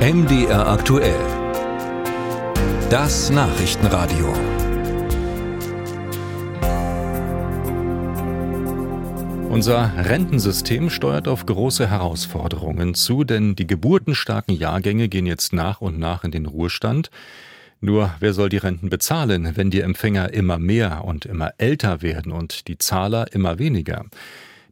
MDR aktuell. Das Nachrichtenradio. Unser Rentensystem steuert auf große Herausforderungen zu, denn die geburtenstarken Jahrgänge gehen jetzt nach und nach in den Ruhestand. Nur wer soll die Renten bezahlen, wenn die Empfänger immer mehr und immer älter werden und die Zahler immer weniger?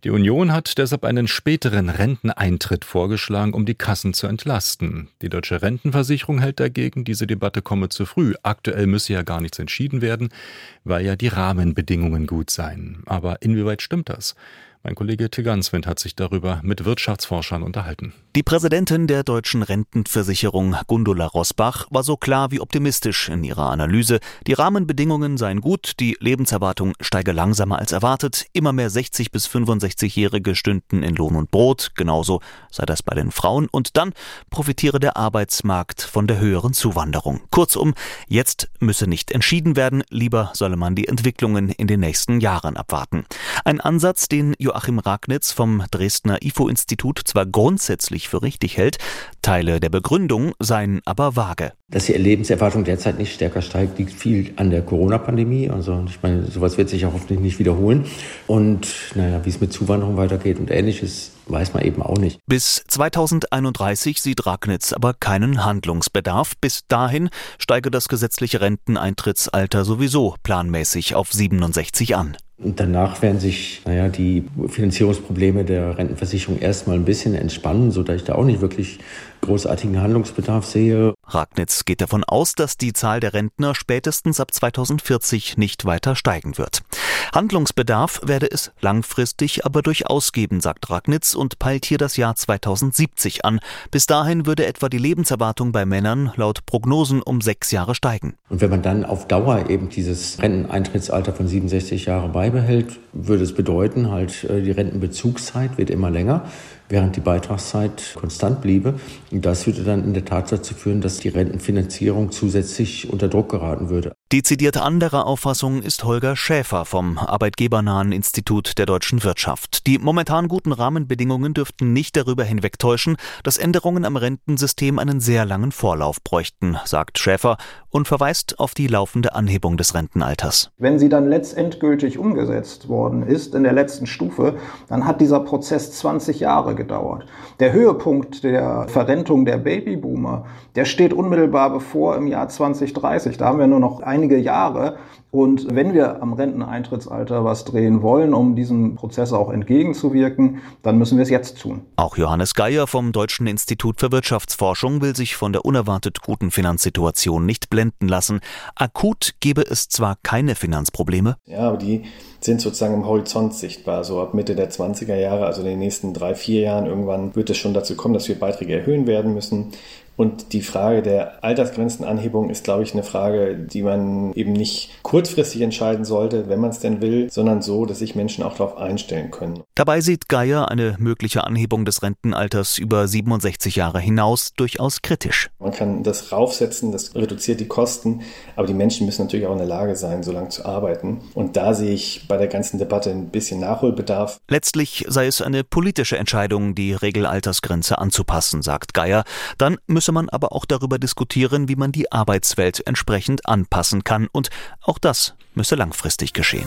Die Union hat deshalb einen späteren Renteneintritt vorgeschlagen, um die Kassen zu entlasten. Die deutsche Rentenversicherung hält dagegen, diese Debatte komme zu früh. Aktuell müsse ja gar nichts entschieden werden, weil ja die Rahmenbedingungen gut seien. Aber inwieweit stimmt das? Mein Kollege Tiganswind hat sich darüber mit Wirtschaftsforschern unterhalten. Die Präsidentin der deutschen Rentenversicherung Gundula Rosbach war so klar wie optimistisch in ihrer Analyse. Die Rahmenbedingungen seien gut, die Lebenserwartung steige langsamer als erwartet, immer mehr 60 bis 65-Jährige stünden in Lohn und Brot, genauso sei das bei den Frauen und dann profitiere der Arbeitsmarkt von der höheren Zuwanderung. Kurzum, jetzt müsse nicht entschieden werden, lieber solle man die Entwicklungen in den nächsten Jahren abwarten. Ein Ansatz, den Joachim Ragnitz vom Dresdner IFO-Institut zwar grundsätzlich für richtig hält, Teile der Begründung seien aber vage. Dass die Lebenserwartung derzeit nicht stärker steigt, liegt viel an der Corona-Pandemie. Also ich meine, sowas wird sich auch hoffentlich nicht wiederholen. Und naja, wie es mit Zuwanderung weitergeht und ähnliches, weiß man eben auch nicht. Bis 2031 sieht Ragnitz aber keinen Handlungsbedarf. Bis dahin steige das gesetzliche Renteneintrittsalter sowieso planmäßig auf 67 an. Und danach werden sich naja, die Finanzierungsprobleme der Rentenversicherung erstmal ein bisschen entspannen, sodass ich da auch nicht wirklich großartigen Handlungsbedarf sehe. Ragnitz geht davon aus, dass die Zahl der Rentner spätestens ab 2040 nicht weiter steigen wird. Handlungsbedarf werde es langfristig aber durchaus geben, sagt Ragnitz und peilt hier das Jahr 2070 an. Bis dahin würde etwa die Lebenserwartung bei Männern laut Prognosen um sechs Jahre steigen. Und wenn man dann auf Dauer eben dieses Renteneintrittsalter von 67 Jahren beibehält, würde es bedeuten, halt äh, die Rentenbezugszeit wird immer länger während die Beitragszeit konstant bliebe. Und das würde dann in der Tat dazu führen, dass die Rentenfinanzierung zusätzlich unter Druck geraten würde. Dezidiert anderer Auffassung ist Holger Schäfer vom Arbeitgebernahen Institut der deutschen Wirtschaft. Die momentan guten Rahmenbedingungen dürften nicht darüber hinwegtäuschen, dass Änderungen am Rentensystem einen sehr langen Vorlauf bräuchten, sagt Schäfer und verweist auf die laufende Anhebung des Rentenalters. Wenn sie dann letztendgültig umgesetzt worden ist in der letzten Stufe, dann hat dieser Prozess 20 Jahre gedauert. Der Höhepunkt der Verrentung der Babyboomer, der steht unmittelbar bevor im Jahr 2030. Da haben wir nur noch einige Jahre. Und wenn wir am Renteneintrittsalter was drehen wollen, um diesem Prozess auch entgegenzuwirken, dann müssen wir es jetzt tun. Auch Johannes Geier vom Deutschen Institut für Wirtschaftsforschung will sich von der unerwartet guten Finanzsituation nicht blenden lassen. Akut gebe es zwar keine Finanzprobleme. Ja, aber die sind sozusagen im Horizont sichtbar. So ab Mitte der 20er Jahre, also in den nächsten drei, vier Jahren irgendwann wird es schon dazu kommen, dass wir Beiträge erhöhen werden müssen. Und die Frage der Altersgrenzenanhebung ist, glaube ich, eine Frage, die man eben nicht kurzfristig entscheiden sollte, wenn man es denn will, sondern so, dass sich Menschen auch darauf einstellen können. Dabei sieht Geier eine mögliche Anhebung des Rentenalters über 67 Jahre hinaus durchaus kritisch. Man kann das raufsetzen, das reduziert die Kosten, aber die Menschen müssen natürlich auch in der Lage sein, so lange zu arbeiten. Und da sehe ich bei der ganzen Debatte ein bisschen Nachholbedarf. Letztlich sei es eine politische Entscheidung, die Regelaltersgrenze anzupassen, sagt Geier. Dann müsse müsse man aber auch darüber diskutieren, wie man die Arbeitswelt entsprechend anpassen kann, und auch das müsse langfristig geschehen.